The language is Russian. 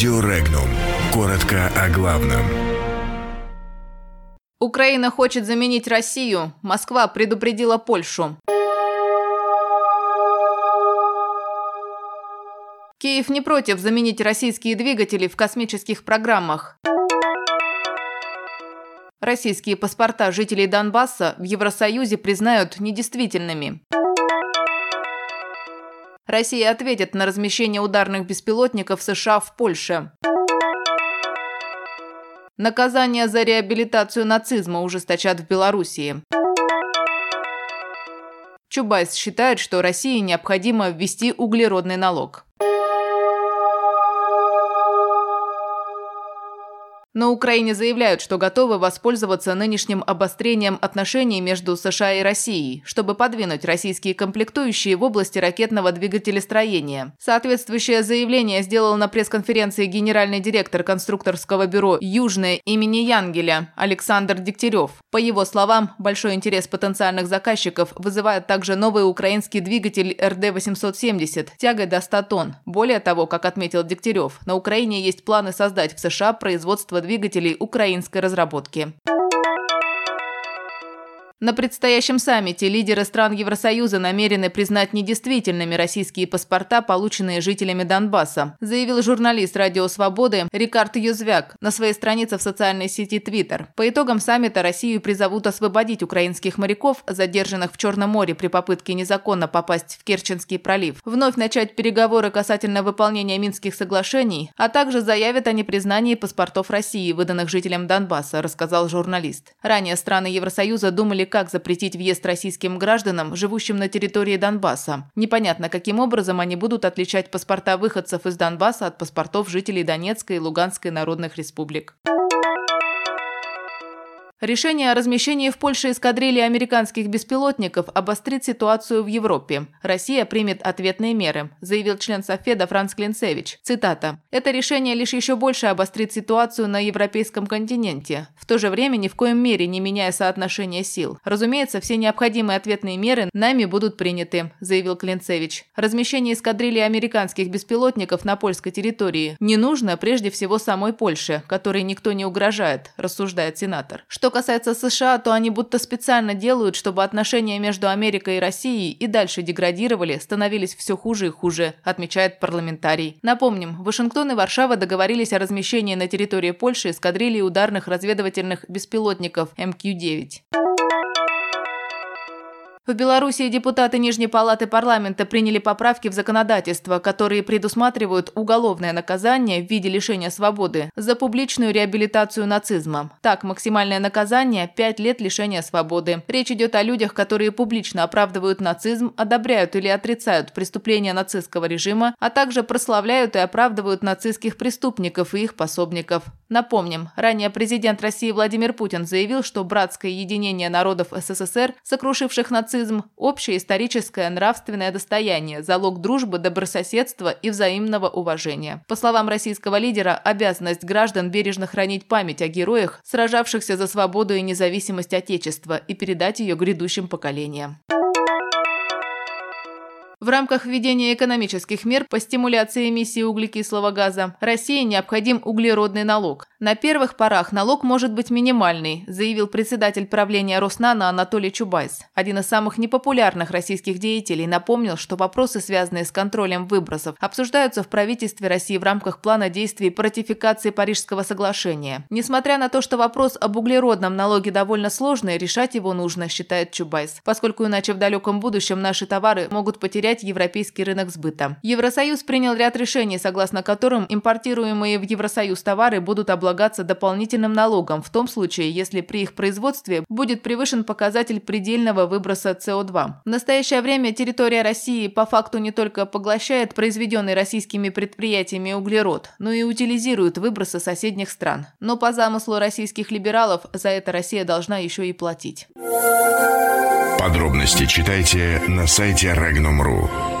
Радио Регнум. Коротко о главном. Украина хочет заменить Россию. Москва предупредила Польшу. Киев не против заменить российские двигатели в космических программах. Российские паспорта жителей Донбасса в Евросоюзе признают недействительными. Россия ответит на размещение ударных беспилотников США в Польше. Наказание за реабилитацию нацизма ужесточат в Белоруссии. Чубайс считает, что России необходимо ввести углеродный налог. На Украине заявляют, что готовы воспользоваться нынешним обострением отношений между США и Россией, чтобы подвинуть российские комплектующие в области ракетного двигателестроения. Соответствующее заявление сделал на пресс-конференции генеральный директор конструкторского бюро «Южное» имени Янгеля Александр Дегтярев. По его словам, большой интерес потенциальных заказчиков вызывает также новый украинский двигатель РД-870 тягой до 100 тонн. Более того, как отметил Дегтярев, на Украине есть планы создать в США производство двигателей украинской разработки. На предстоящем саммите лидеры стран Евросоюза намерены признать недействительными российские паспорта, полученные жителями Донбасса, заявил журналист «Радио Свободы» Рикард Юзвяк на своей странице в социальной сети Twitter. По итогам саммита Россию призовут освободить украинских моряков, задержанных в Черном море при попытке незаконно попасть в Керченский пролив, вновь начать переговоры касательно выполнения Минских соглашений, а также заявят о непризнании паспортов России, выданных жителям Донбасса, рассказал журналист. Ранее страны Евросоюза думали, как запретить въезд российским гражданам, живущим на территории Донбасса. Непонятно, каким образом они будут отличать паспорта выходцев из Донбасса от паспортов жителей Донецкой и Луганской народных республик. Решение о размещении в Польше эскадрильи американских беспилотников обострит ситуацию в Европе. Россия примет ответные меры, заявил член Софеда Франц Клинцевич. Цитата. «Это решение лишь еще больше обострит ситуацию на европейском континенте, в то же время ни в коем мере не меняя соотношение сил. Разумеется, все необходимые ответные меры нами будут приняты», заявил Клинцевич. Размещение эскадрильи американских беспилотников на польской территории не нужно прежде всего самой Польше, которой никто не угрожает, рассуждает сенатор. Что касается США, то они будто специально делают, чтобы отношения между Америкой и Россией и дальше деградировали, становились все хуже и хуже, отмечает парламентарий. Напомним, Вашингтон и Варшава договорились о размещении на территории Польши эскадрильи ударных разведывательных беспилотников МК-9. В Беларуси депутаты Нижней палаты парламента приняли поправки в законодательство, которые предусматривают уголовное наказание в виде лишения свободы за публичную реабилитацию нацизма. Так, максимальное наказание – 5 лет лишения свободы. Речь идет о людях, которые публично оправдывают нацизм, одобряют или отрицают преступления нацистского режима, а также прославляют и оправдывают нацистских преступников и их пособников. Напомним, ранее президент России Владимир Путин заявил, что братское единение народов СССР, сокрушивших нацизм, общее историческое нравственное достояние, залог дружбы, добрососедства и взаимного уважения. По словам российского лидера, обязанность граждан бережно хранить память о героях, сражавшихся за свободу и независимость Отечества, и передать ее грядущим поколениям. В рамках введения экономических мер по стимуляции эмиссии углекислого газа России необходим углеродный налог. На первых порах налог может быть минимальный, заявил председатель правления Роснано Анатолий Чубайс. Один из самых непопулярных российских деятелей напомнил, что вопросы, связанные с контролем выбросов, обсуждаются в правительстве России в рамках плана действий по ратификации Парижского соглашения. Несмотря на то, что вопрос об углеродном налоге довольно сложный, решать его нужно, считает Чубайс, поскольку иначе в далеком будущем наши товары могут потерять европейский рынок сбыта. Евросоюз принял ряд решений, согласно которым импортируемые в Евросоюз товары будут обладать облагаться дополнительным налогом в том случае, если при их производстве будет превышен показатель предельного выброса СО2. В настоящее время территория России по факту не только поглощает произведенный российскими предприятиями углерод, но и утилизирует выбросы соседних стран. Но по замыслу российских либералов за это Россия должна еще и платить. Подробности читайте на сайте Regnum.ru.